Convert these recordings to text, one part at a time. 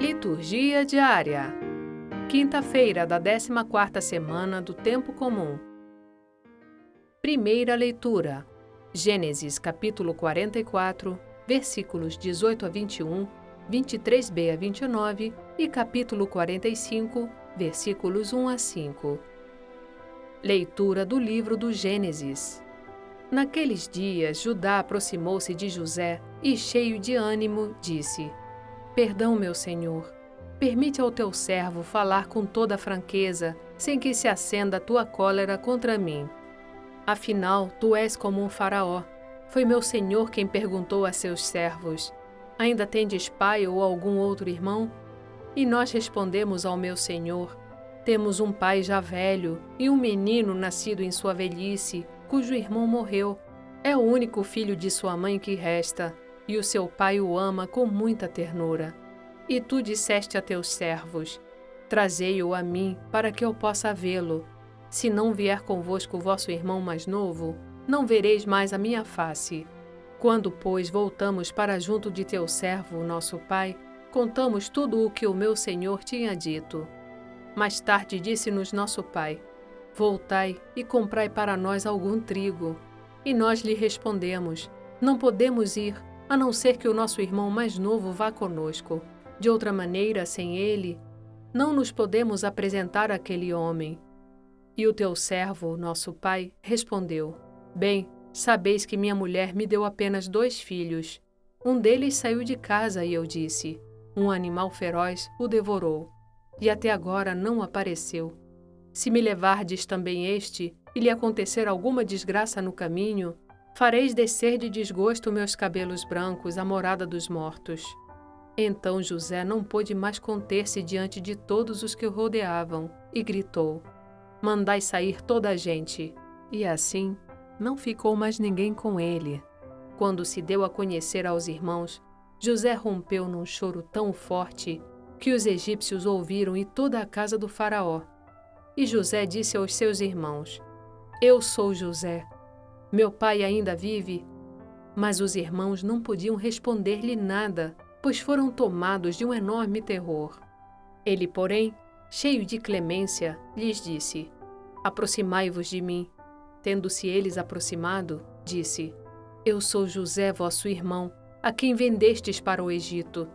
Liturgia diária. Quinta-feira da 14ª semana do tempo comum. Primeira leitura. Gênesis capítulo 44, versículos 18 a 21, 23b a 29 e capítulo 45, versículos 1 a 5. Leitura do livro do Gênesis. Naqueles dias, Judá aproximou-se de José e, cheio de ânimo, disse: Perdão, meu senhor. Permite ao teu servo falar com toda franqueza, sem que se acenda a tua cólera contra mim. Afinal, tu és como um faraó. Foi meu senhor quem perguntou a seus servos: Ainda tendes pai ou algum outro irmão? E nós respondemos ao meu senhor: Temos um pai já velho e um menino nascido em sua velhice, cujo irmão morreu. É o único filho de sua mãe que resta e o seu pai o ama com muita ternura. E tu disseste a teus servos: Trazei-o a mim, para que eu possa vê-lo. Se não vier convosco vosso irmão mais novo, não vereis mais a minha face. Quando, pois, voltamos para junto de teu servo, nosso pai, contamos tudo o que o meu senhor tinha dito. Mais tarde disse-nos nosso pai: Voltai e comprai para nós algum trigo. E nós lhe respondemos: Não podemos ir, a não ser que o nosso irmão mais novo vá conosco. De outra maneira, sem ele, não nos podemos apresentar àquele homem. E o teu servo, nosso pai, respondeu: Bem, sabeis que minha mulher me deu apenas dois filhos. Um deles saiu de casa e eu disse: Um animal feroz o devorou. E até agora não apareceu. Se me levardes também este, e lhe acontecer alguma desgraça no caminho, Fareis descer de desgosto meus cabelos brancos à morada dos mortos. Então José não pôde mais conter-se diante de todos os que o rodeavam e gritou: Mandai sair toda a gente. E assim não ficou mais ninguém com ele. Quando se deu a conhecer aos irmãos, José rompeu num choro tão forte que os egípcios ouviram e toda a casa do Faraó. E José disse aos seus irmãos: Eu sou José meu pai ainda vive? Mas os irmãos não podiam responder-lhe nada, pois foram tomados de um enorme terror. Ele, porém, cheio de clemência, lhes disse: Aproximai-vos de mim. Tendo-se eles aproximado, disse: Eu sou José, vosso irmão, a quem vendestes para o Egito.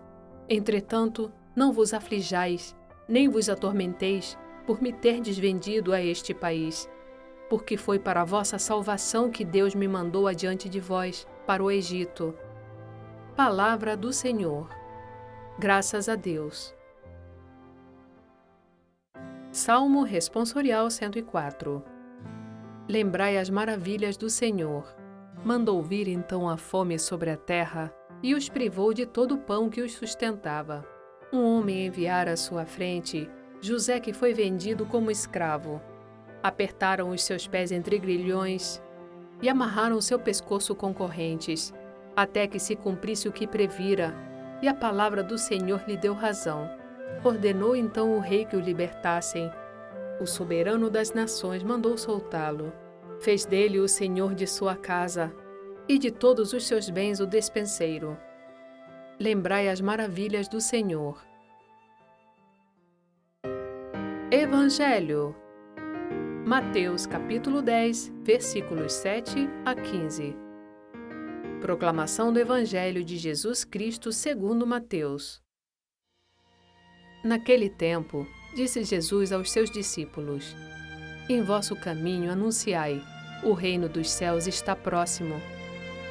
Entretanto, não vos aflijais, nem vos atormenteis por me terdes vendido a este país porque foi para a vossa salvação que Deus me mandou adiante de vós, para o Egito. Palavra do Senhor. Graças a Deus. Salmo Responsorial 104 Lembrai as maravilhas do Senhor. Mandou vir então a fome sobre a terra e os privou de todo o pão que os sustentava. Um homem enviara à sua frente José, que foi vendido como escravo Apertaram os seus pés entre grilhões e amarraram seu pescoço com correntes, até que se cumprisse o que previra, e a palavra do Senhor lhe deu razão. Ordenou então o rei que o libertassem. O soberano das nações mandou soltá-lo. Fez dele o senhor de sua casa e de todos os seus bens o despenseiro. Lembrai as maravilhas do Senhor. Evangelho Mateus capítulo 10, versículos 7 a 15. Proclamação do Evangelho de Jesus Cristo segundo Mateus. Naquele tempo, disse Jesus aos seus discípulos: Em vosso caminho anunciai: o reino dos céus está próximo.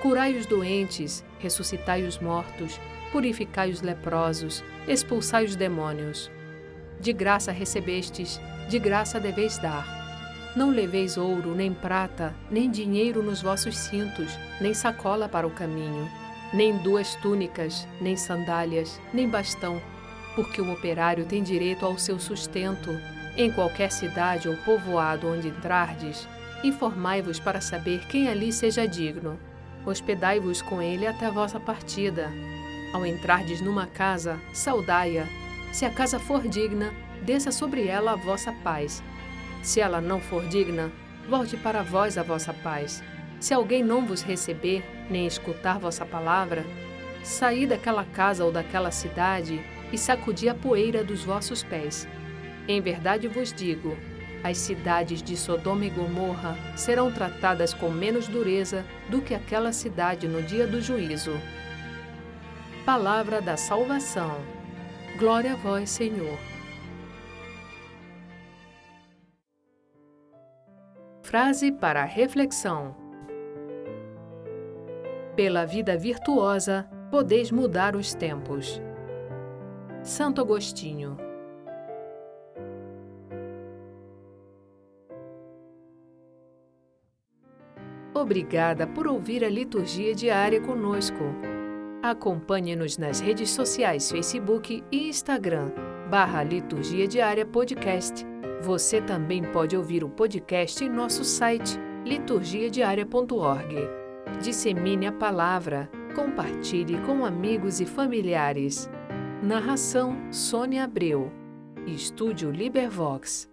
Curai os doentes, ressuscitai os mortos, purificai os leprosos, expulsai os demônios. De graça recebestes, de graça deveis dar. Não leveis ouro, nem prata, nem dinheiro nos vossos cintos, nem sacola para o caminho, nem duas túnicas, nem sandálias, nem bastão, porque o operário tem direito ao seu sustento. Em qualquer cidade ou povoado onde entrardes, informai-vos para saber quem ali seja digno. Hospedai-vos com ele até a vossa partida. Ao entrardes numa casa, saudai-a. Se a casa for digna, desça sobre ela a vossa paz se ela não for digna, volte para vós a vossa paz. Se alguém não vos receber, nem escutar vossa palavra, saí daquela casa ou daquela cidade e sacudi a poeira dos vossos pés. Em verdade vos digo: as cidades de Sodoma e Gomorra serão tratadas com menos dureza do que aquela cidade no dia do juízo. Palavra da salvação. Glória a vós, Senhor. Frase para reflexão: Pela vida virtuosa, podeis mudar os tempos. Santo Agostinho. Obrigada por ouvir a liturgia diária conosco. Acompanhe-nos nas redes sociais Facebook e Instagram, barra Liturgia Diária Podcast. Você também pode ouvir o podcast em nosso site liturgiadiaria.org. Dissemine a palavra, compartilhe com amigos e familiares. Narração Sônia Abreu. Estúdio Libervox.